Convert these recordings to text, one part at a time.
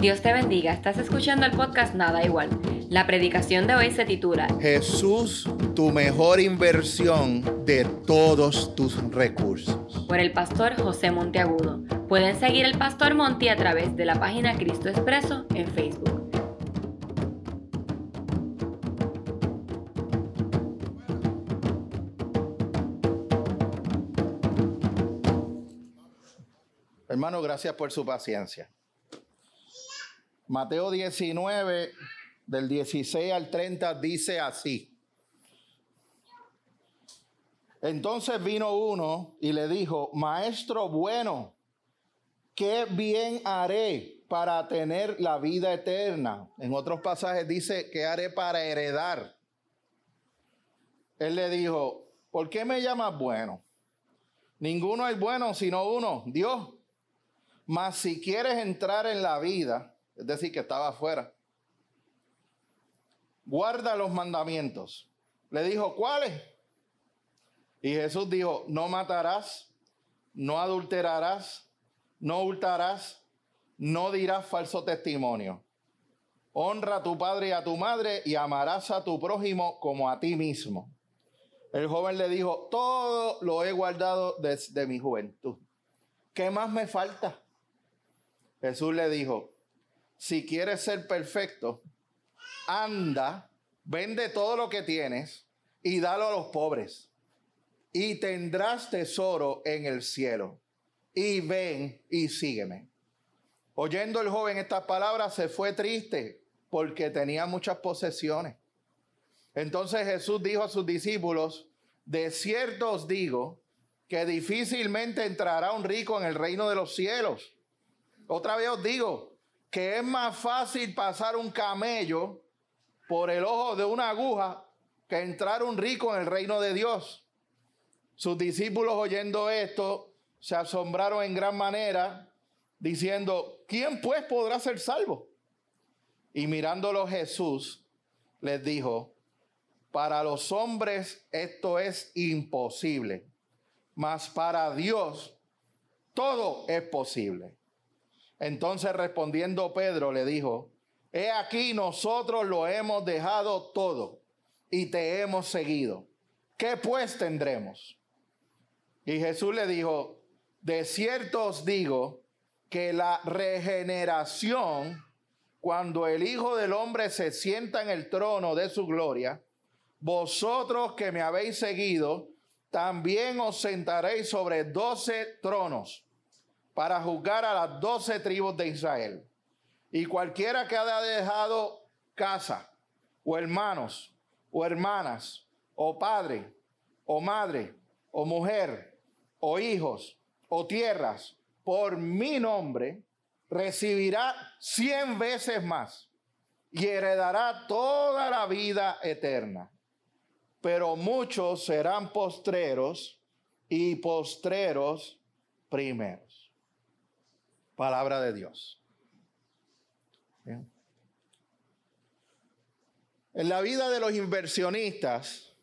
Dios te bendiga, estás escuchando el podcast Nada Igual. La predicación de hoy se titula Jesús, tu mejor inversión de todos tus recursos. Por el pastor José Monteagudo. Pueden seguir el pastor Monti a través de la página Cristo Expreso en Facebook. Hermano, gracias por su paciencia. Mateo 19, del 16 al 30, dice así. Entonces vino uno y le dijo, Maestro bueno, ¿qué bien haré para tener la vida eterna? En otros pasajes dice, ¿qué haré para heredar? Él le dijo, ¿por qué me llamas bueno? Ninguno es bueno sino uno, Dios. Mas si quieres entrar en la vida, es decir, que estaba afuera. Guarda los mandamientos. Le dijo, ¿cuáles? Y Jesús dijo, no matarás, no adulterarás, no hurtarás, no dirás falso testimonio. Honra a tu padre y a tu madre y amarás a tu prójimo como a ti mismo. El joven le dijo, todo lo he guardado desde mi juventud. ¿Qué más me falta? Jesús le dijo, si quieres ser perfecto, anda, vende todo lo que tienes y dalo a los pobres. Y tendrás tesoro en el cielo. Y ven y sígueme. Oyendo el joven estas palabras, se fue triste porque tenía muchas posesiones. Entonces Jesús dijo a sus discípulos, de cierto os digo que difícilmente entrará un rico en el reino de los cielos. Otra vez os digo, que es más fácil pasar un camello por el ojo de una aguja que entrar un rico en el reino de Dios. Sus discípulos oyendo esto se asombraron en gran manera, diciendo, ¿quién pues podrá ser salvo? Y mirándolo Jesús les dijo, para los hombres esto es imposible, mas para Dios todo es posible. Entonces respondiendo Pedro le dijo, he aquí nosotros lo hemos dejado todo y te hemos seguido. ¿Qué pues tendremos? Y Jesús le dijo, de cierto os digo que la regeneración, cuando el Hijo del Hombre se sienta en el trono de su gloria, vosotros que me habéis seguido, también os sentaréis sobre doce tronos para juzgar a las doce tribus de Israel. Y cualquiera que haya dejado casa, o hermanos, o hermanas, o padre, o madre, o mujer, o hijos, o tierras, por mi nombre, recibirá cien veces más y heredará toda la vida eterna. Pero muchos serán postreros y postreros primeros. Palabra de Dios. En la vida de los inversionistas,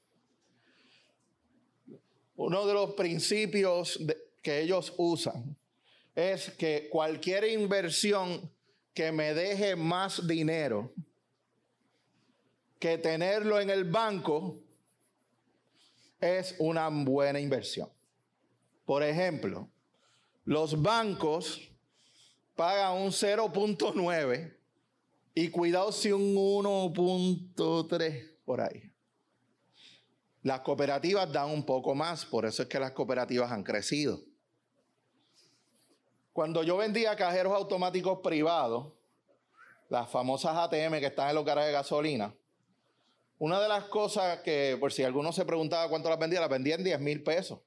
uno de los principios que ellos usan es que cualquier inversión que me deje más dinero que tenerlo en el banco es una buena inversión. Por ejemplo, los bancos paga un 0.9 y cuidado si un 1.3 por ahí. Las cooperativas dan un poco más, por eso es que las cooperativas han crecido. Cuando yo vendía cajeros automáticos privados, las famosas ATM que están en los garajes de gasolina, una de las cosas que, por si alguno se preguntaba cuánto las vendía, las vendía en 10 mil pesos.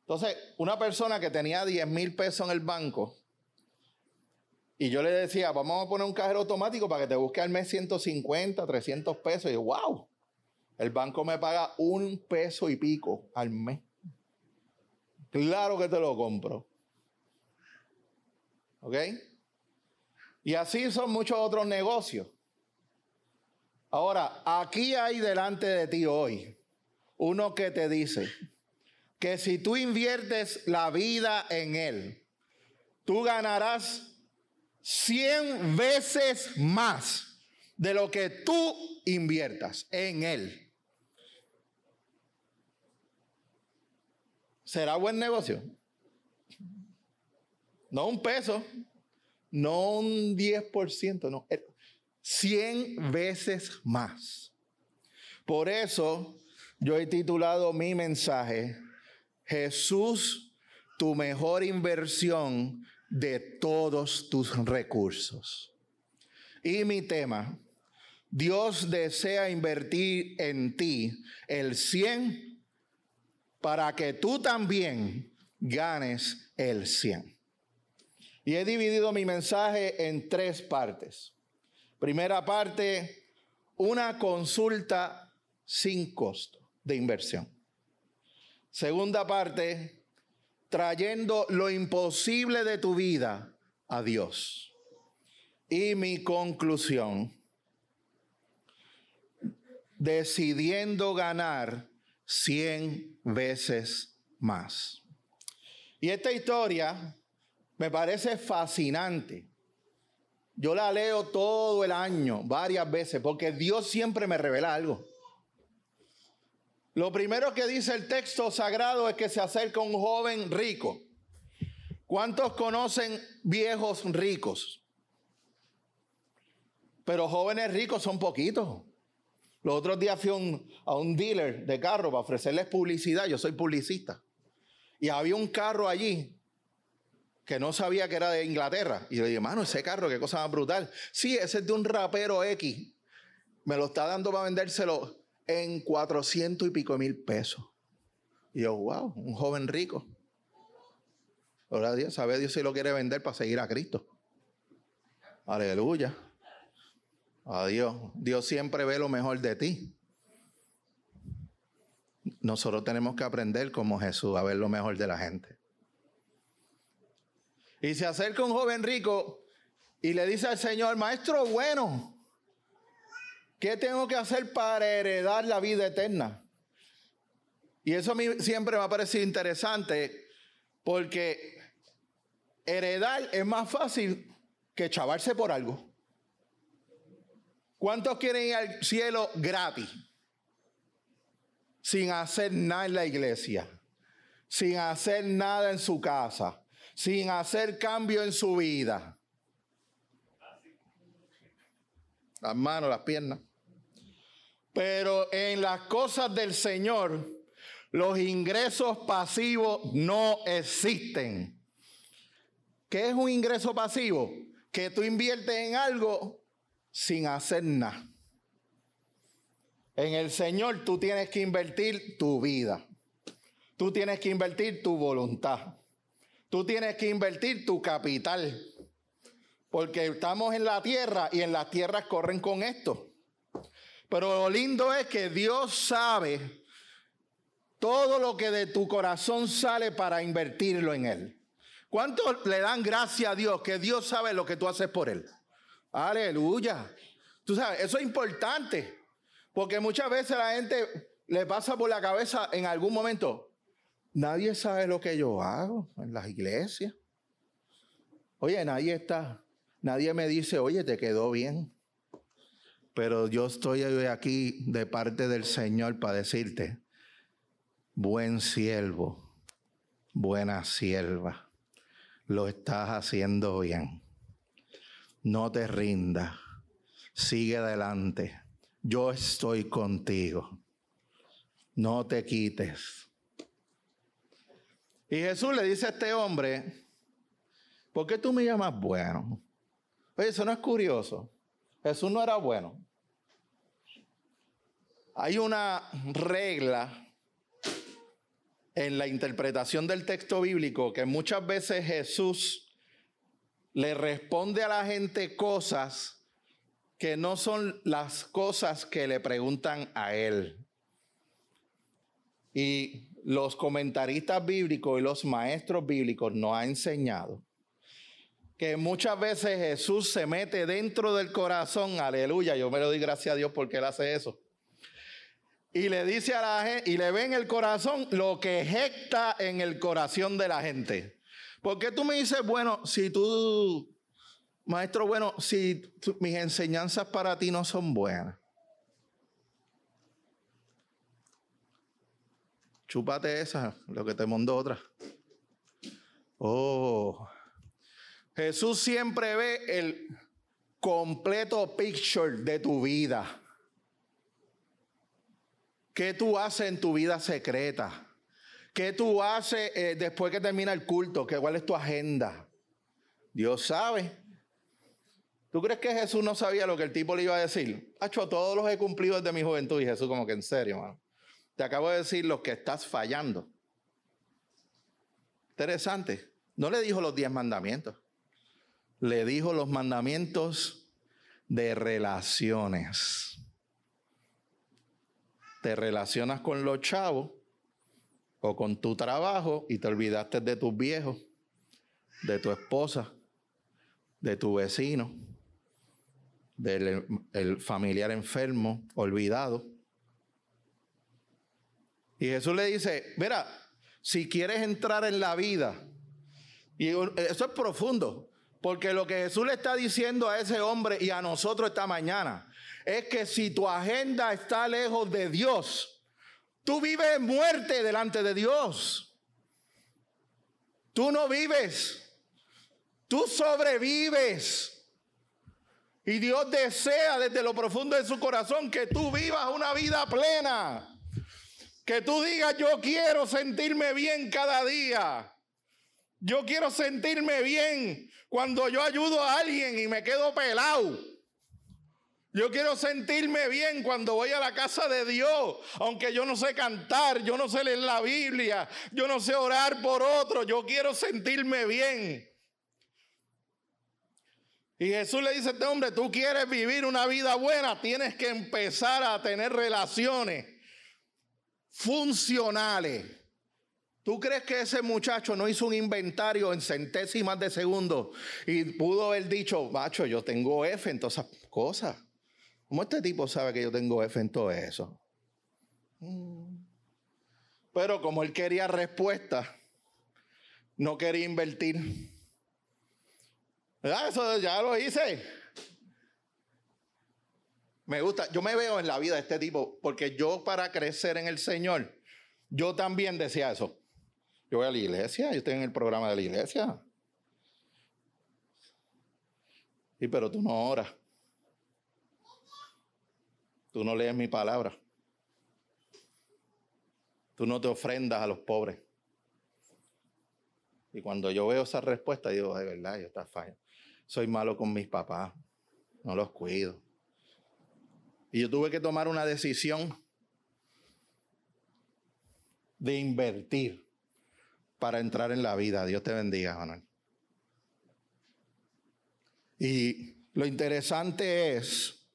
Entonces, una persona que tenía 10 mil pesos en el banco, y yo le decía, vamos a poner un cajero automático para que te busque al mes 150, 300 pesos. Y wow, el banco me paga un peso y pico al mes. Claro que te lo compro. ¿Ok? Y así son muchos otros negocios. Ahora, aquí hay delante de ti hoy uno que te dice que si tú inviertes la vida en él, tú ganarás cien veces más de lo que tú inviertas en Él. ¿Será buen negocio? No un peso, no un 10%, no, 100 veces más. Por eso yo he titulado mi mensaje, Jesús, tu mejor inversión de todos tus recursos. Y mi tema, Dios desea invertir en ti el 100 para que tú también ganes el 100. Y he dividido mi mensaje en tres partes. Primera parte, una consulta sin costo de inversión. Segunda parte, trayendo lo imposible de tu vida a Dios. Y mi conclusión, decidiendo ganar cien veces más. Y esta historia me parece fascinante. Yo la leo todo el año, varias veces, porque Dios siempre me revela algo. Lo primero que dice el texto sagrado es que se acerca un joven rico. ¿Cuántos conocen viejos ricos? Pero jóvenes ricos son poquitos. Los otros días fui a un dealer de carro para ofrecerles publicidad. Yo soy publicista. Y había un carro allí que no sabía que era de Inglaterra. Y le dije, mano, ese carro, qué cosa más brutal. Sí, ese es de un rapero X. Me lo está dando para vendérselo en 400 y pico mil pesos. Y yo, wow, un joven rico. Ahora Dios, sabe Dios si lo quiere vender para seguir a Cristo. Aleluya. Adiós. Dios siempre ve lo mejor de ti. Nosotros tenemos que aprender como Jesús a ver lo mejor de la gente. Y se acerca un joven rico y le dice al Señor, maestro bueno, ¿qué tengo que hacer para heredar la vida eterna? Y eso a mí siempre me ha parecido interesante porque heredar es más fácil que chavarse por algo. ¿Cuántos quieren ir al cielo gratis? Sin hacer nada en la iglesia, sin hacer nada en su casa, sin hacer cambio en su vida. Las manos, las piernas. Pero en las cosas del Señor, los ingresos pasivos no existen. ¿Qué es un ingreso pasivo? Que tú inviertes en algo sin hacer nada. En el Señor tú tienes que invertir tu vida. Tú tienes que invertir tu voluntad. Tú tienes que invertir tu capital. Porque estamos en la tierra y en las tierras corren con esto. Pero lo lindo es que Dios sabe todo lo que de tu corazón sale para invertirlo en Él. ¿Cuántos le dan gracias a Dios que Dios sabe lo que tú haces por Él? Aleluya. Tú sabes, eso es importante. Porque muchas veces la gente le pasa por la cabeza en algún momento, Nadie sabe lo que yo hago en las iglesias. Oye, nadie está, nadie me dice, oye, te quedó bien. Pero yo estoy aquí de parte del Señor para decirte, buen siervo, buena sierva, lo estás haciendo bien. No te rindas, sigue adelante. Yo estoy contigo. No te quites. Y Jesús le dice a este hombre, ¿por qué tú me llamas bueno? Oye, eso no es curioso. Jesús no era bueno. Hay una regla en la interpretación del texto bíblico que muchas veces Jesús le responde a la gente cosas que no son las cosas que le preguntan a él. Y los comentaristas bíblicos y los maestros bíblicos nos han enseñado que muchas veces Jesús se mete dentro del corazón, aleluya, yo me lo doy gracias a Dios porque Él hace eso. Y le dice a la gente, y le ve en el corazón lo que ejecta en el corazón de la gente. ¿Por qué tú me dices, bueno, si tú Maestro, bueno, si mis enseñanzas para ti no son buenas, chúpate esa, lo que te mandó otra. Oh, Jesús siempre ve el completo picture de tu vida. ¿Qué tú haces en tu vida secreta? ¿Qué tú haces eh, después que termina el culto? ¿Cuál es tu agenda? Dios sabe. ¿Tú crees que Jesús no sabía lo que el tipo le iba a decir? Hacho, todos los he cumplido desde mi juventud. Y Jesús como que en serio, mano. Te acabo de decir lo que estás fallando. Interesante. No le dijo los diez mandamientos. Le dijo los mandamientos de relaciones. Te relacionas con los chavos o con tu trabajo y te olvidaste de tus viejos, de tu esposa, de tu vecino del el familiar enfermo, olvidado. Y Jesús le dice, mira, si quieres entrar en la vida, y eso es profundo, porque lo que Jesús le está diciendo a ese hombre y a nosotros esta mañana es que si tu agenda está lejos de Dios, tú vives muerte delante de Dios. Tú no vives, tú sobrevives. Y Dios desea desde lo profundo de su corazón que tú vivas una vida plena. Que tú digas, yo quiero sentirme bien cada día. Yo quiero sentirme bien cuando yo ayudo a alguien y me quedo pelado. Yo quiero sentirme bien cuando voy a la casa de Dios, aunque yo no sé cantar, yo no sé leer la Biblia, yo no sé orar por otro, yo quiero sentirme bien. Y Jesús le dice a este hombre, tú quieres vivir una vida buena, tienes que empezar a tener relaciones funcionales. ¿Tú crees que ese muchacho no hizo un inventario en centésimas de segundo y pudo haber dicho, macho, yo tengo F en todas esas cosas? ¿Cómo este tipo sabe que yo tengo F en todo eso? Mm. Pero como él quería respuesta, no quería invertir. Eso ya lo hice. Me gusta, yo me veo en la vida de este tipo, porque yo para crecer en el Señor, yo también decía eso. Yo voy a la iglesia, yo estoy en el programa de la iglesia. Y pero tú no oras. Tú no lees mi palabra. Tú no te ofrendas a los pobres. Y cuando yo veo esa respuesta, digo, de verdad, yo está fallando soy malo con mis papás, no los cuido. Y yo tuve que tomar una decisión de invertir para entrar en la vida. Dios te bendiga, Manuel. Y lo interesante es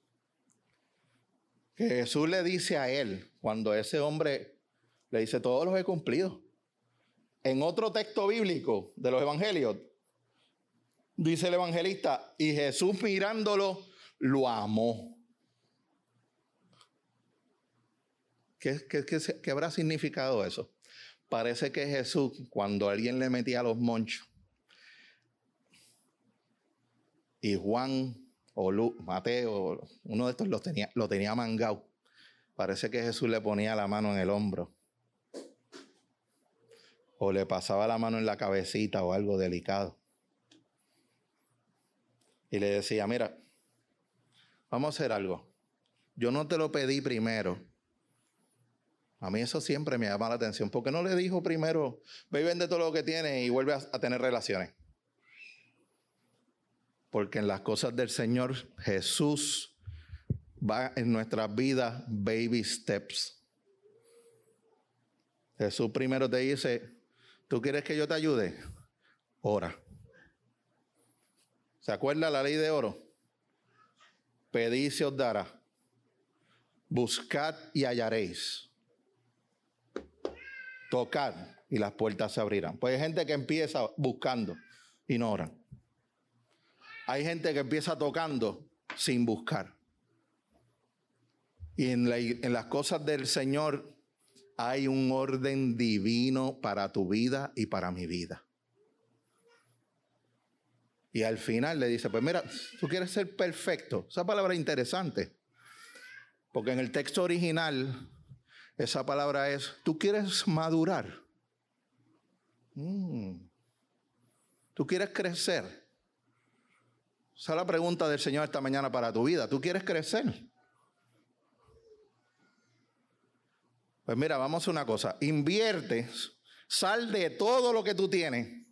que Jesús le dice a él, cuando ese hombre le dice, todos los he cumplido. En otro texto bíblico de los evangelios, dice el evangelista, y Jesús mirándolo, lo amó. ¿Qué, qué, habrá significado eso? Parece que Jesús, cuando alguien le metía los monchos, y Juan o Mateo, uno de estos tenía, lo tenía mangado, parece que Jesús le ponía la mano en el hombro. O le pasaba la mano en la cabecita o algo delicado y le decía, mira, vamos a hacer algo. Yo no te lo pedí primero. A mí eso siempre me llama la atención. porque no le dijo primero, ve y vende todo lo que tiene y vuelve a, tener relaciones? Porque en las cosas del Señor Jesús va en nuestras vidas baby steps. Jesús primero te dice, ¿tú quieres que yo te ayude? Ora. ¿Se acuerda la ley de oro? Pedid se os dará. Buscad y hallaréis. Tocad y las puertas se abrirán. Pues hay gente que empieza buscando y no oran. Hay gente que empieza tocando sin buscar. Y en, en las cosas del Señor hay un orden divino para tu vida y para mi vida. Y al final le dice, pues mira, tú quieres ser perfecto. Esa palabra es interesante. Porque en el texto original, esa palabra es, tú quieres madurar. Mm. Tú quieres crecer. Esa es la pregunta del Señor esta mañana para tu vida. ¿Tú quieres crecer? Pues mira, vamos a una cosa. Invierte, sal de todo lo que tú tienes.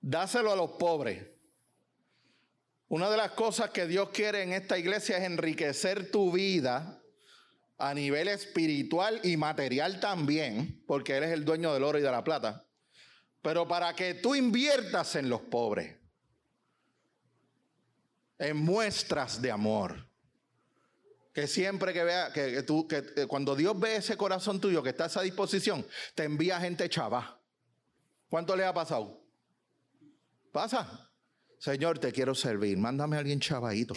Dáselo a los pobres. Una de las cosas que Dios quiere en esta iglesia es enriquecer tu vida a nivel espiritual y material también, porque Él es el dueño del oro y de la plata. Pero para que tú inviertas en los pobres, en muestras de amor. Que siempre que vea, que, tú, que eh, cuando Dios ve ese corazón tuyo que está a esa disposición, te envía gente chava. ¿Cuánto le ha pasado? Pasa. Señor, te quiero servir. Mándame a alguien chavadito.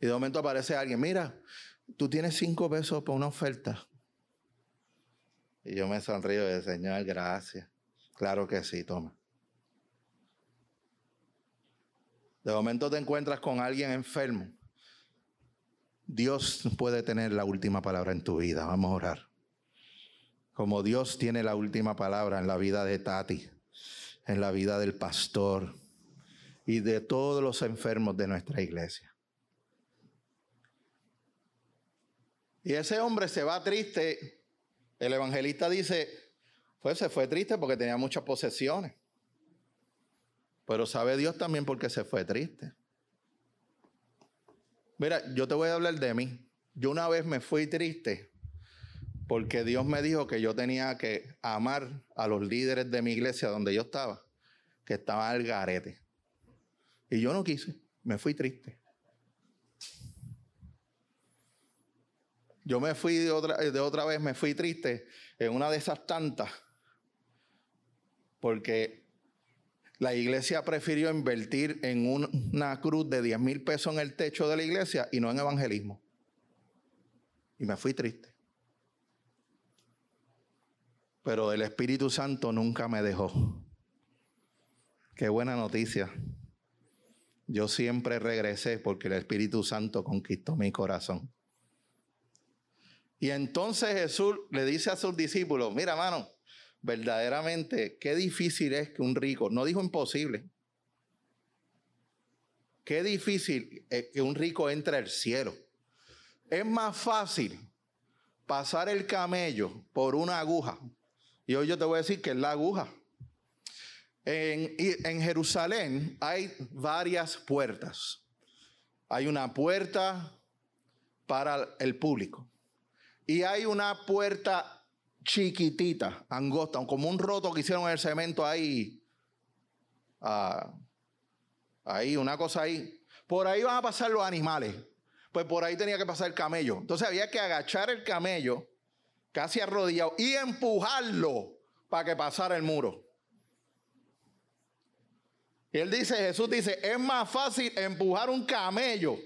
Y de momento aparece alguien, mira, tú tienes cinco pesos por una oferta. Y yo me sonrío de Señor, gracias. Claro que sí, toma. De momento te encuentras con alguien enfermo Dios puede tener la última palabra en tu vida. Vamos a orar. Como Dios tiene la última palabra en la vida de Tati, en la vida del pastor y de todos los enfermos de nuestra iglesia. Y ese hombre se va triste. El evangelista dice, pues se fue triste porque tenía muchas posesiones. Pero sabe Dios también por qué se fue triste. Mira, yo te voy a hablar de mí. Yo una vez me fui triste porque Dios me dijo que yo tenía que amar a los líderes de mi iglesia donde yo estaba, que estaban al garete. Y yo no quise, me fui triste. Yo me fui de otra, de otra vez, me fui triste en una de esas tantas, porque la iglesia prefirió invertir en una cruz de 10 mil pesos en el techo de la iglesia y no en evangelismo. Y me fui triste. Pero el Espíritu Santo nunca me dejó. Qué buena noticia. Yo siempre regresé porque el Espíritu Santo conquistó mi corazón. Y entonces Jesús le dice a sus discípulos, mira, mano, verdaderamente qué difícil es que un rico, no dijo imposible, qué difícil es que un rico entre al cielo. Es más fácil pasar el camello por una aguja. Y hoy yo te voy a decir que es la aguja. En, en Jerusalén hay varias puertas. Hay una puerta para el público. Y hay una puerta chiquitita, angosta, como un roto que hicieron en el cemento ahí. Ah, ahí, una cosa ahí. Por ahí van a pasar los animales. Pues por ahí tenía que pasar el camello. Entonces había que agachar el camello, casi arrodillado, y empujarlo para que pasara el muro. Y él dice, Jesús dice, es más fácil empujar un camello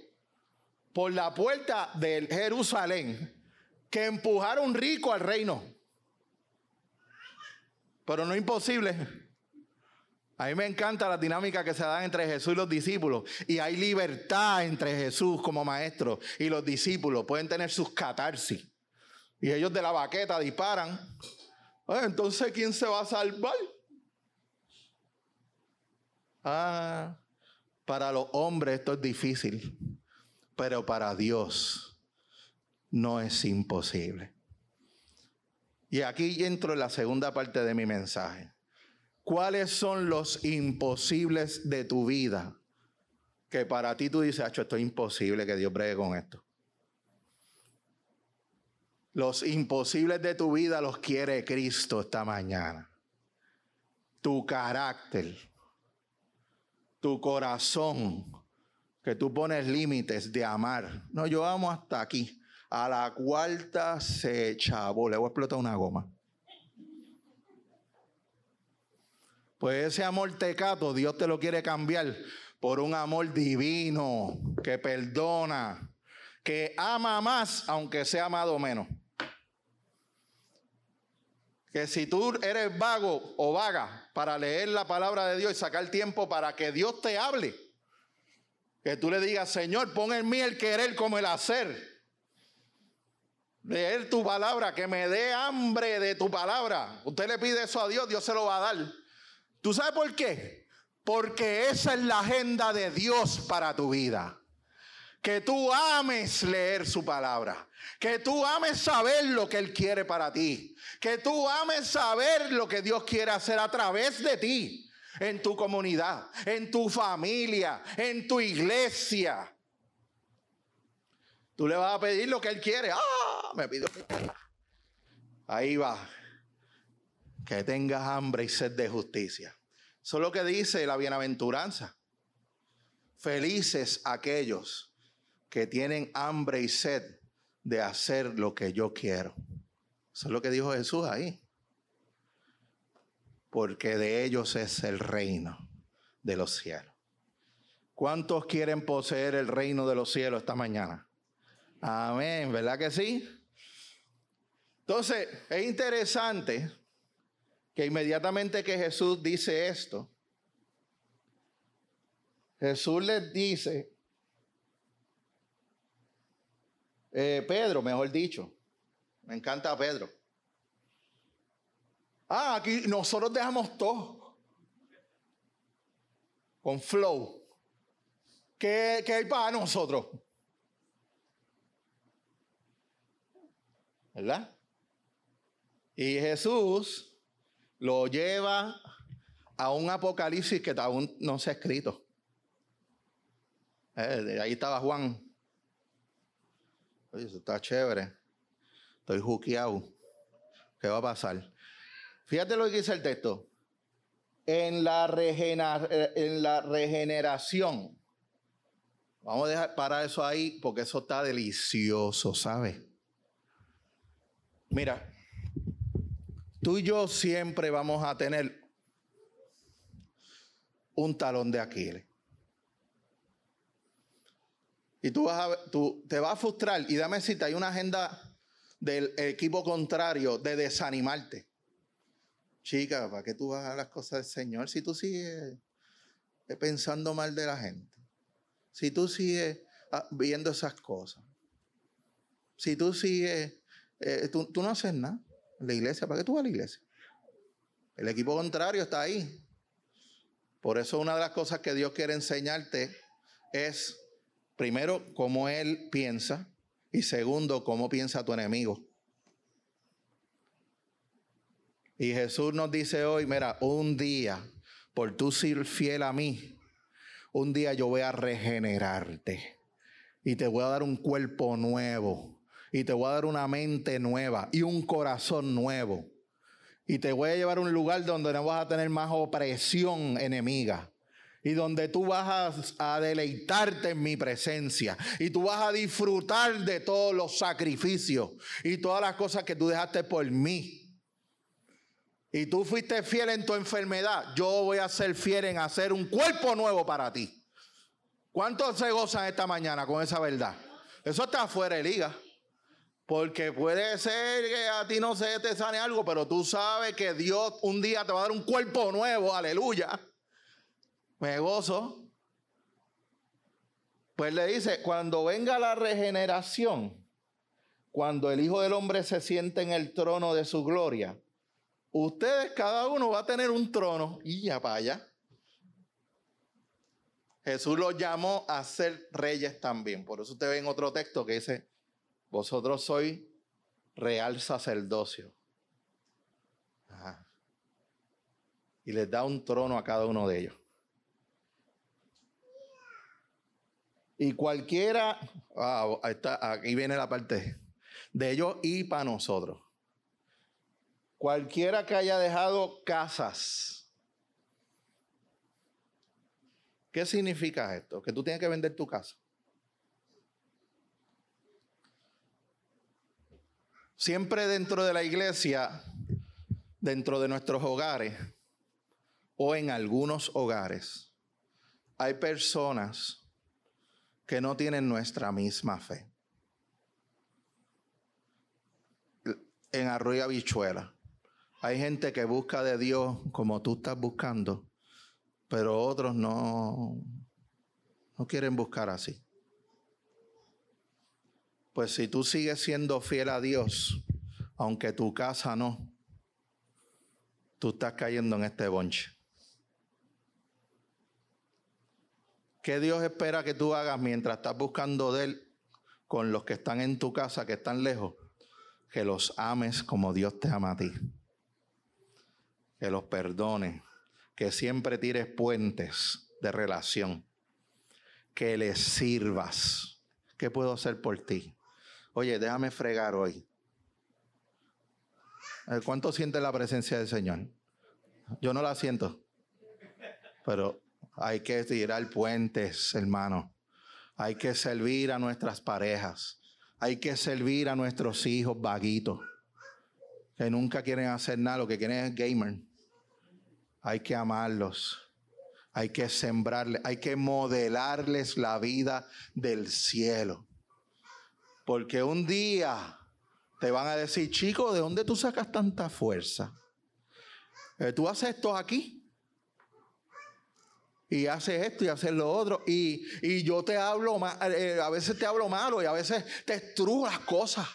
por la puerta de Jerusalén que empujar un rico al reino pero no imposible. A mí me encanta la dinámica que se da entre Jesús y los discípulos. Y hay libertad entre Jesús como maestro y los discípulos. Pueden tener sus catarsis. Y ellos de la baqueta disparan. Entonces, ¿quién se va a salvar? Ah, para los hombres esto es difícil. Pero para Dios no es imposible. Y aquí entro en la segunda parte de mi mensaje. ¿Cuáles son los imposibles de tu vida? Que para ti tú dices, esto es imposible que Dios bregue con esto. Los imposibles de tu vida los quiere Cristo esta mañana. Tu carácter, tu corazón, que tú pones límites de amar. No, yo amo hasta aquí. A la cuarta se chavó, le voy a explotar una goma. Pues ese amor tecato, Dios te lo quiere cambiar por un amor divino, que perdona, que ama más, aunque sea amado menos. que si tú eres vago o vaga para leer la palabra de Dios y sacar tiempo para que Dios te hable, que tú le digas, Señor, pon en mí el querer como el hacer. Leer tu palabra, que me dé hambre de tu palabra. Usted le pide eso a Dios, Dios se lo va a dar. ¿Tú sabes por qué? Porque esa es la agenda de Dios para tu vida. Que tú ames leer su palabra. Que tú ames saber lo que Él quiere para ti. Que tú ames saber lo que Dios quiere hacer a través de ti. En tu comunidad, en tu familia, en tu iglesia. Tú le vas a pedir lo que Él quiere. ¡Ah! Me pidió. Ahí va. Que tengas hambre y sed de justicia. Eso es lo que dice la bienaventuranza. Felices aquellos que tienen hambre y sed de hacer lo que yo quiero. Eso es lo que dijo Jesús ahí. Porque de ellos es el reino de los cielos. ¿Cuántos quieren poseer el reino de los cielos esta mañana? Amén, ¿verdad que sí? Entonces, es interesante que inmediatamente que Jesús dice esto, Jesús les dice, eh, Pedro, mejor dicho, me encanta Pedro. Ah, aquí nosotros dejamos todo con flow. ¿Qué, qué hay para nosotros? ¿Verdad? Y Jesús lo lleva a un apocalipsis que aún no se ha escrito. Eh, ahí estaba Juan. Oye, eso está chévere. Estoy juqueado. ¿Qué va a pasar? Fíjate lo que dice el texto. En la, en la regeneración. Vamos a dejar para eso ahí porque eso está delicioso, ¿sabes? Mira, tú y yo siempre vamos a tener un talón de Aquiles. Y tú, vas a, tú te vas a frustrar. Y dame cita, hay una agenda del equipo contrario de desanimarte. Chica, ¿para qué tú vas a las cosas del Señor si tú sigues pensando mal de la gente? Si tú sigues ah, viendo esas cosas. Si tú sigues, eh, tú, no haces nada la iglesia. ¿Para qué tú vas a la iglesia? El equipo contrario está ahí. Por eso una de las cosas que Dios quiere enseñarte es Primero, cómo él piensa. Y segundo, cómo piensa tu enemigo. Y Jesús nos dice hoy, mira, un día, por tú ser fiel a mí, un día yo voy a regenerarte. Y te voy a dar un cuerpo nuevo. Y te voy a dar una mente nueva y un corazón nuevo. Y te voy a llevar a un lugar donde no vas a tener más opresión enemiga y donde tú vas a, deleitarte en mi presencia y tú vas a disfrutar de todos los sacrificios y todas las cosas que tú dejaste por mí. Y tú fuiste fiel en tu enfermedad, yo voy a ser fiel en hacer un cuerpo nuevo para ti. ¿Cuántos se gozan esta mañana con esa verdad? Eso está fuera de liga. Porque puede ser que a ti no se te sane algo, pero tú sabes que Dios un día te va a dar un cuerpo nuevo, aleluya me gozo. Pues le dice, cuando venga la regeneración, cuando el Hijo del Hombre se siente en el trono de su gloria, ustedes cada uno va a tener un trono y ya para allá. Jesús los llamó a ser reyes también. Por eso usted ve en otro texto que dice, vosotros sois real sacerdocio. Y les da un trono a cada uno de ellos. Y cualquiera, ah, está, aquí viene la parte de ellos y para nosotros. Cualquiera que haya dejado casas. ¿Qué significa esto? Que tú tienes que vender tu casa. Siempre dentro de la iglesia, dentro de nuestros hogares o en algunos hogares, hay personas que no tienen nuestra misma fe. En Arroyo Habichuela Hay gente que busca de Dios como tú estás buscando, pero otros no, no quieren buscar así. Pues si tú sigues siendo fiel a Dios, aunque tu casa no, tú estás cayendo en este bonche. ¿Qué Dios espera que tú hagas mientras estás buscando de Él con los que están en tu casa, que están lejos? Que los ames como Dios te ama a ti. Que los perdones. Que siempre tires puentes de relación. Que les sirvas. ¿Qué puedo hacer por ti? Oye, déjame fregar hoy. ¿Cuánto siente la presencia del Señor? Yo no la siento. Pero hay que tirar puentes, hermano. Hay que servir a nuestras parejas. Hay que servir a nuestros hijos vaguitos. Que nunca quieren hacer nada, lo que quieren es gamer. Hay que amarlos. Hay que sembrarles, hay que modelarles la vida del cielo. Porque un día te van a decir, chico, ¿de dónde tú sacas tanta fuerza? Eh, ¿Tú haces esto aquí? y haces esto y haces lo otro. Y, yo te hablo, eh, a veces te hablo malo y a veces te estrujo las cosas.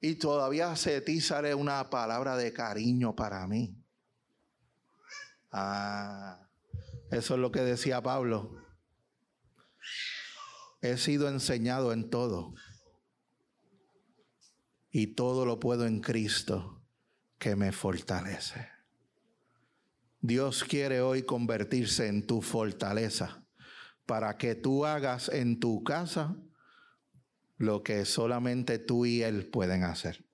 Y todavía de ti sale una palabra de cariño para mí. Ah, eso es lo que decía Pablo. He sido enseñado en todo. Y todo lo puedo en Cristo que me fortalece. Dios quiere hoy convertirse en tu fortaleza para que tú hagas en tu casa lo que solamente tú y Él pueden hacer.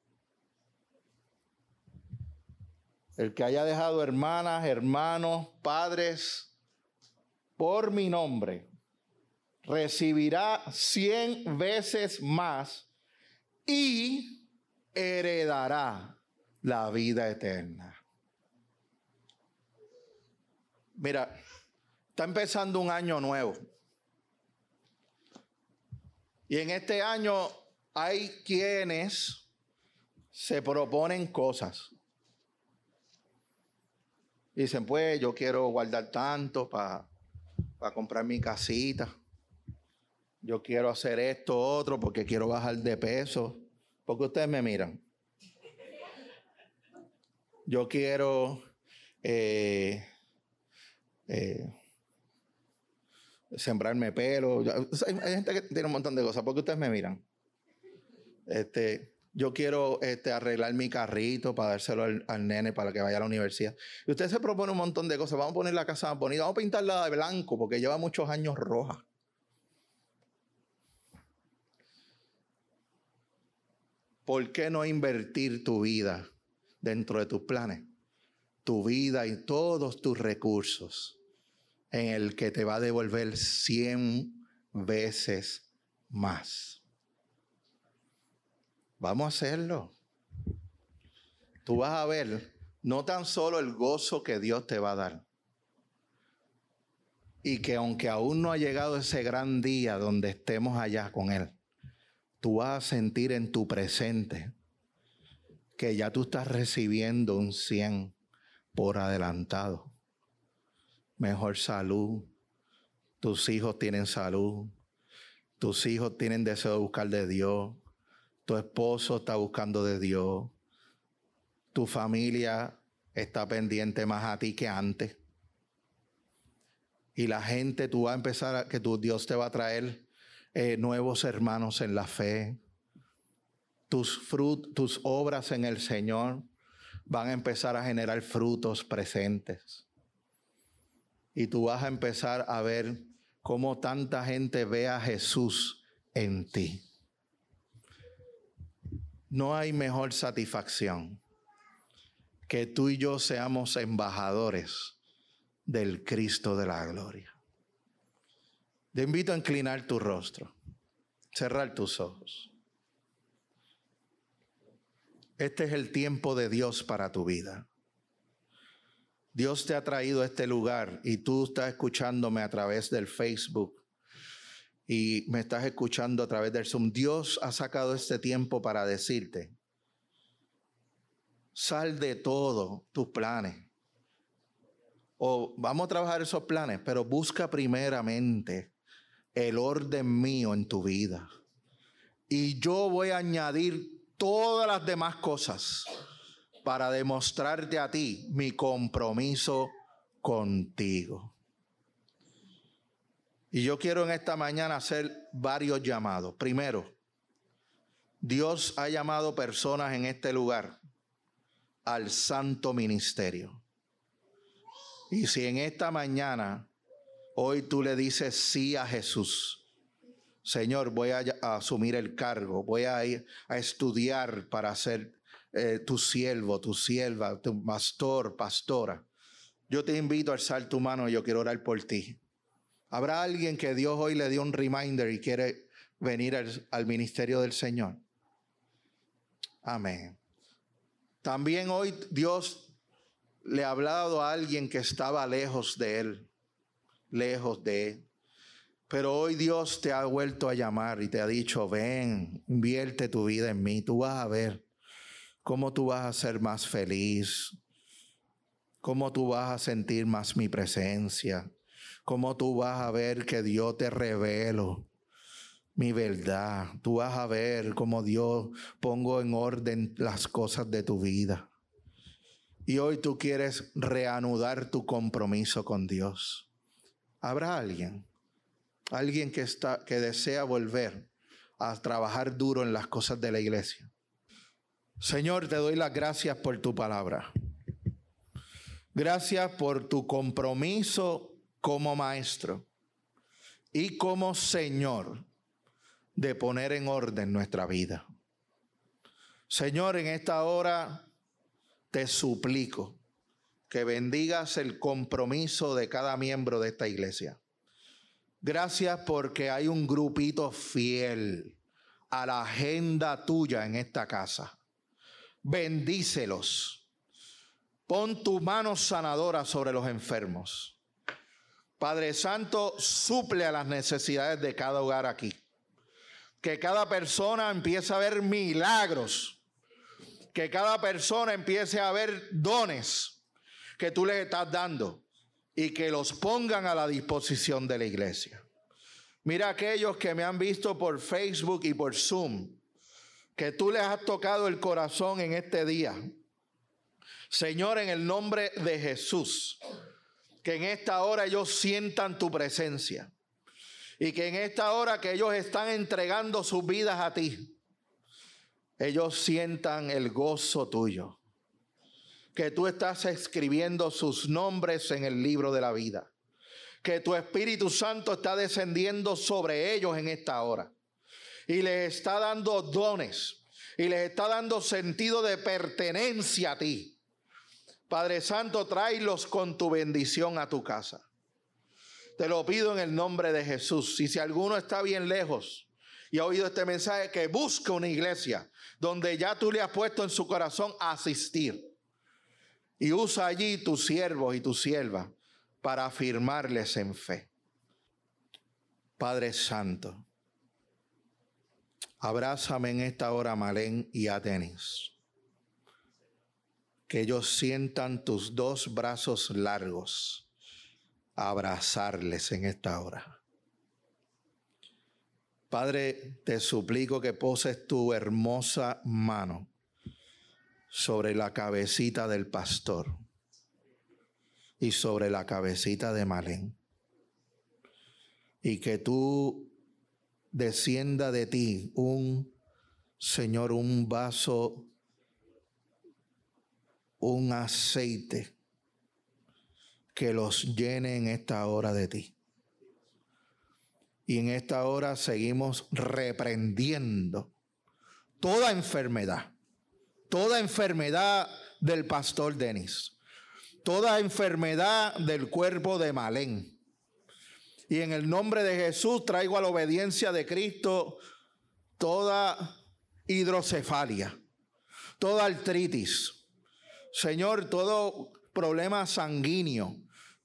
El que haya dejado hermanas, hermanos, padres por mi nombre, recibirá cien veces más y heredará la vida eterna. Mira, está empezando un año nuevo. Y en este año hay quienes se proponen cosas. Dicen, pues yo quiero guardar tanto para comprar mi casita. Yo quiero hacer esto, otro, porque quiero bajar de peso. Porque ustedes me miran. Yo quiero eh, eh, sembrarme pelo. Hay, gente que tiene un montón de cosas. porque ustedes me miran? Este, yo quiero este, arreglar mi carrito para dárselo al, nene para que vaya a la universidad. Y usted se propone un montón de cosas. Vamos a poner la casa bonita. Vamos a pintarla de blanco porque lleva muchos años roja. ¿Por qué no invertir tu vida dentro de tus planes? tu vida y todos tus recursos en el que te va a devolver cien veces más. Vamos a hacerlo. Tú vas a ver no tan solo el gozo que Dios te va a dar, y que aunque aún no ha llegado ese gran día donde estemos allá con Él, tú vas a sentir en tu presente que ya tú estás recibiendo un cien por adelantado. Mejor salud. Tus hijos tienen salud. Tus hijos tienen deseo de buscar de Dios. Tu esposo está buscando de Dios. Tu familia está pendiente más a ti que antes. Y la gente, tú vas a empezar a que tu Dios te va a traer eh, nuevos hermanos en la fe. Tus, frut, tus obras en el Señor van a empezar a generar frutos presentes. Y tú vas a empezar a ver cómo tanta gente ve a Jesús en ti. No hay mejor satisfacción que tú y yo seamos embajadores del Cristo de la gloria. Te invito a inclinar tu rostro, cerrar tus ojos. Este es el tiempo de Dios para tu vida. Dios te ha traído a este lugar y tú estás escuchándome a través del Facebook y me estás escuchando a través del Zoom. Dios ha sacado este tiempo para decirte Sal de todo tus planes. O vamos a trabajar esos planes, pero busca primeramente el orden mío en tu vida. Y yo voy a añadir todas las demás cosas para demostrarte a ti mi compromiso contigo. Y yo quiero en esta mañana hacer varios llamados. Primero, Dios ha llamado personas en este lugar al santo ministerio. Y si en esta mañana, hoy tú le dices sí a Jesús, Señor, voy a, asumir el cargo, voy a ir a estudiar para ser eh, tu siervo, tu sierva, tu pastor, pastora. Yo te invito a alzar tu mano y yo quiero orar por ti. Habrá alguien que Dios hoy le dio un reminder y quiere venir al, ministerio del Señor. Amén. También hoy Dios le ha hablado a alguien que estaba lejos de él, lejos de él. Pero hoy Dios te ha vuelto a llamar y te ha dicho, ven, invierte tu vida en mí. Tú vas a ver cómo tú vas a ser más feliz, cómo tú vas a sentir más mi presencia cómo tú vas a ver que Dios te revelo mi verdad. Tú vas a ver cómo Dios pongo en orden las cosas de tu vida. Y hoy tú quieres reanudar tu compromiso con Dios. ¿Habrá alguien? Alguien que está que desea volver a trabajar duro en las cosas de la iglesia. Señor, te doy las gracias por tu palabra. Gracias por tu compromiso como maestro y como Señor de poner en orden nuestra vida. Señor, en esta hora te suplico que bendigas el compromiso de cada miembro de esta iglesia. Gracias porque hay un grupito fiel a la agenda tuya en esta casa. Bendícelos. Pon tu mano sanadora sobre los enfermos. Padre Santo, suple a las necesidades de cada hogar aquí. Que cada persona empiece a ver milagros. Que cada persona empiece a ver dones que tú les estás dando y que los pongan a la disposición de la iglesia. Mira aquellos que me han visto por Facebook y por Zoom, que tú les has tocado el corazón en este día. Señor, en el nombre de Jesús que en esta hora ellos sientan tu presencia. Y que en esta hora que ellos están entregando sus vidas a ti, ellos sientan el gozo tuyo. Que tú estás escribiendo sus nombres en el libro de la vida. Que tu Espíritu Santo está descendiendo sobre ellos en esta hora. Y les está dando dones. Y les está dando sentido de pertenencia a ti Padre Santo, tráelos con tu bendición a tu casa. Te lo pido en el nombre de Jesús. Y si alguno está bien lejos y ha oído este mensaje, que busque una iglesia donde ya tú le has puesto en su corazón asistir. Y usa allí tus siervos y tu sierva para afirmarles en fe. Padre Santo, abrázame en esta hora, Malén y Atenis que ellos sientan tus dos brazos largos, abrazarles en esta hora. Padre, te suplico que poses tu hermosa mano sobre la cabecita del pastor y sobre la cabecita de Malén. Y que tú descienda de ti un, Señor, un vaso un aceite que los llene en esta hora de ti. Y en esta hora seguimos reprendiendo toda enfermedad, toda enfermedad del pastor Denis, toda enfermedad del cuerpo de Malén. Y en el nombre de Jesús traigo a la obediencia de Cristo toda hidrocefalia, toda artritis, Señor, todo problema sanguíneo,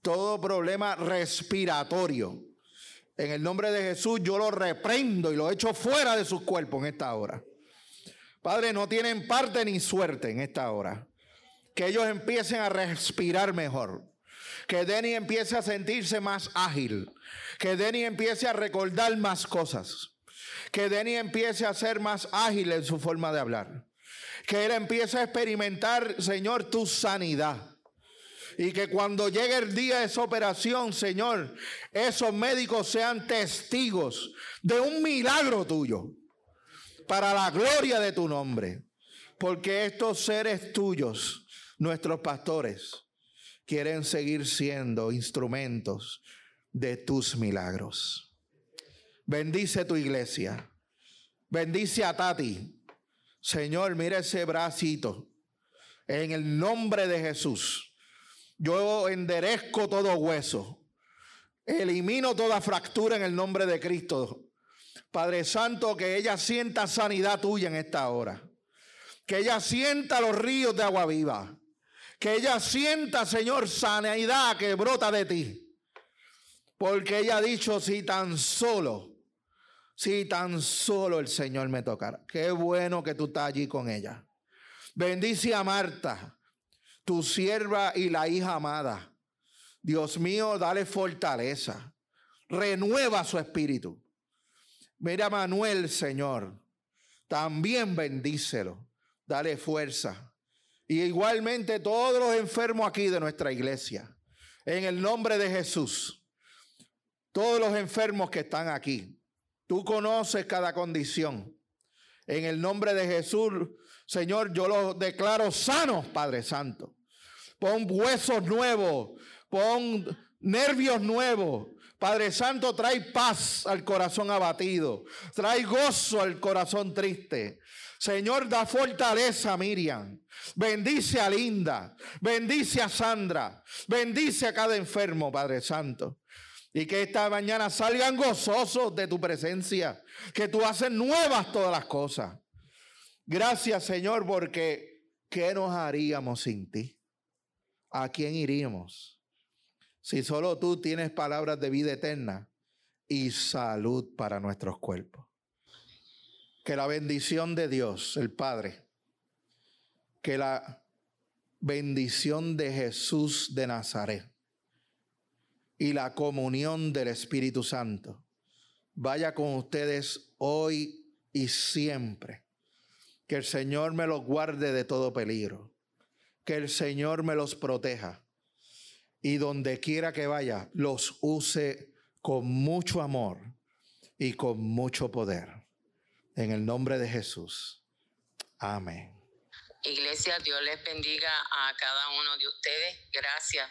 todo problema respiratorio. En el nombre de Jesús yo lo reprendo y lo echo fuera de sus cuerpos en esta hora. Padre, no tienen parte ni suerte en esta hora. que ellos empiecen a respirar mejor. Que Denny empiece a sentirse más ágil. Que Denny empiece a recordar más cosas. Que Denny empiece a ser más ágil en su forma de hablar. Que él empiece a experimentar, Señor, tu sanidad. Y que cuando llegue el día de esa operación, Señor, esos médicos sean testigos de un milagro tuyo. Para la gloria de tu nombre. Porque estos seres tuyos, nuestros pastores, quieren seguir siendo instrumentos de tus milagros. Bendice tu iglesia. Bendice a Tati. Señor, mira ese bracito. En el nombre de Jesús. Yo enderezco todo hueso. Elimino toda fractura en el nombre de Cristo. Padre Santo, que ella sienta sanidad tuya en esta hora. Que ella sienta los ríos de agua viva. Que ella sienta, Señor, sanidad que brota de ti. Porque ella ha dicho, si tan solo, si tan solo el Señor me tocara. Qué bueno que tú estás allí con ella. Bendice a Marta, tu sierva y la hija amada. Dios mío, dale fortaleza. Renueva su espíritu. Mira a Manuel, Señor. También bendícelo. Dale fuerza. Y igualmente todos los enfermos aquí de nuestra iglesia. En el nombre de Jesús. Todos los enfermos que están aquí. Tú conoces cada condición. En el nombre de Jesús, Señor, yo los declaro sanos, Padre Santo. Pon huesos nuevos, pon nervios nuevos. Padre Santo, trae paz al corazón abatido. Trae gozo al corazón triste. Señor, da fortaleza a Miriam. Bendice a Linda. Bendice a Sandra. Bendice a cada enfermo, Padre Santo. Y que esta mañana salgan gozosos de tu presencia. Que tú haces nuevas todas las cosas. Gracias, Señor, porque ¿qué nos haríamos sin ti? ¿A quién iríamos? Si solo tú tienes palabras de vida eterna y salud para nuestros cuerpos que la bendición de Dios, el Padre, que la bendición de Jesús de Nazaret y la comunión del Espíritu Santo vaya con ustedes hoy y siempre. Que el Señor me los guarde de todo peligro. Que el Señor me los proteja. Y donde quiera que vaya, los use con mucho amor y con mucho poder. En el nombre de Jesús. Amén. Iglesia, Dios les bendiga a cada uno de ustedes. Gracias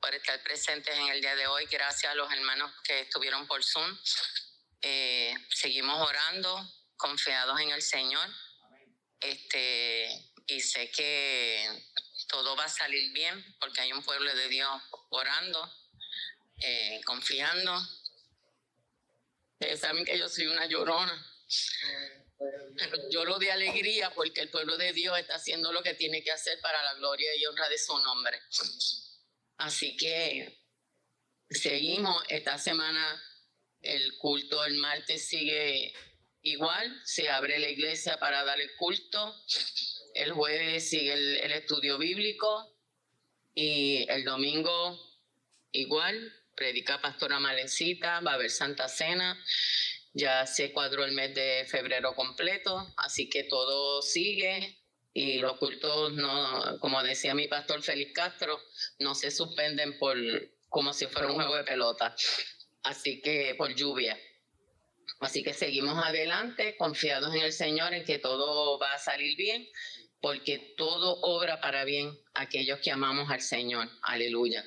por estar presentes en el día de hoy. Gracias a los hermanos que estuvieron por Zoom. Eh, seguimos orando, confiados en el Señor. Este, y sé que todo va a salir bien porque hay un pueblo de Dios orando, eh, confiando. Ustedes saben que yo soy una llorona yo lo de alegría porque el pueblo de Dios está haciendo lo que tiene que hacer para la gloria y honra de su nombre. Así que seguimos esta semana. El culto el martes sigue igual. Se abre la iglesia para dar el culto. El jueves sigue el, estudio bíblico. Y el domingo igual. Predica Pastora Malencita. Va a haber Santa Cena. Ya se cuadró el mes de febrero completo, así que todo sigue y los cultos, no, como decía mi pastor Félix Castro, no se suspenden por como si fuera un juego de pelota, así que por lluvia. Así que seguimos adelante, confiados en el Señor, en que todo va a salir bien, porque todo obra para bien aquellos que amamos al Señor. Aleluya.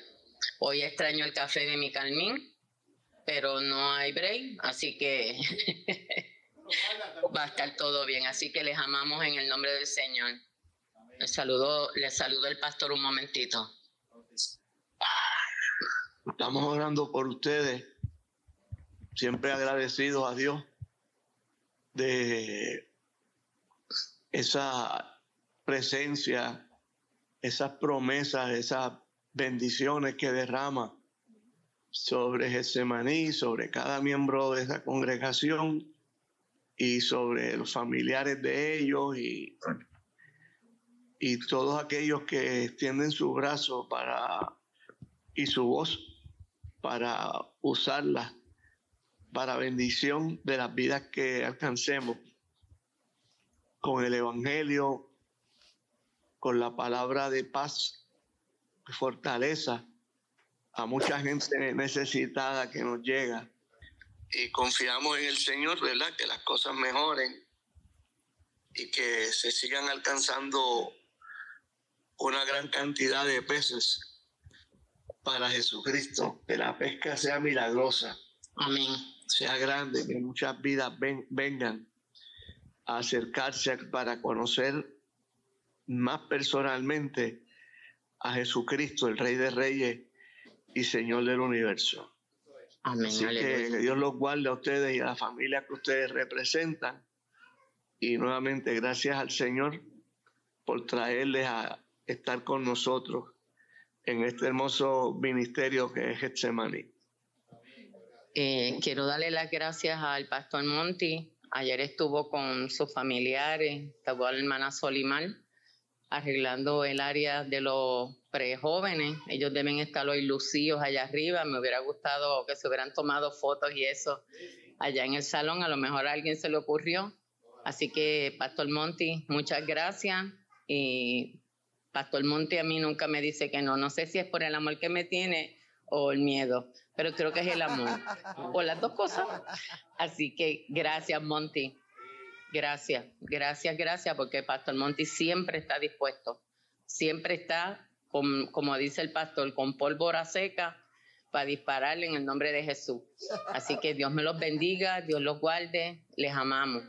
Hoy extraño el café de mi Calmín, pero no hay break, así que va a estar todo bien. Así que les amamos en el nombre del Señor. Les saludo, les saludo el pastor un momentito. Estamos orando por ustedes, siempre agradecidos a Dios de esa presencia, esas promesas, esas bendiciones que derrama sobre Getsemaní, sobre cada miembro de esa congregación y sobre los familiares de ellos y, y todos aquellos que extienden su brazo para y su voz para usarla para bendición de las vidas que alcancemos con el Evangelio, con la palabra de paz, y fortaleza a mucha gente necesitada que nos llega. Y confiamos en el Señor, ¿verdad? Que las cosas mejoren y que se sigan alcanzando una gran cantidad de peces para Jesucristo, que la pesca sea milagrosa. Amén. Sea grande, que muchas vidas vengan a acercarse para conocer más personalmente a Jesucristo, el Rey de Reyes y Señor del universo. Amén. Así que, que Dios los guarde a ustedes y a la familia que ustedes representan. Y nuevamente gracias al Señor por traerles a estar con nosotros en este hermoso ministerio que es Getsemaní. Eh, quiero darle las gracias al pastor Monti. Ayer estuvo con sus familiares, estuvo la hermana Solimar arreglando el área de los prejóvenes. Ellos deben estar hoy lucidos allá arriba. Me hubiera gustado que se hubieran tomado fotos y eso allá en el salón. A lo mejor a alguien se le ocurrió. Así que, Pastor Monti, muchas gracias. Y Pastor Monti a mí nunca me dice que no. No sé si es por el amor que me tiene o el miedo, pero creo que es el amor. O las dos cosas. Así que gracias, Monti. Gracias, gracias, gracias, porque Pastor Monti siempre está dispuesto, siempre está, con, como dice el pastor, con pólvora seca para dispararle en el nombre de Jesús. Así que Dios me los bendiga, Dios los guarde, les amamos.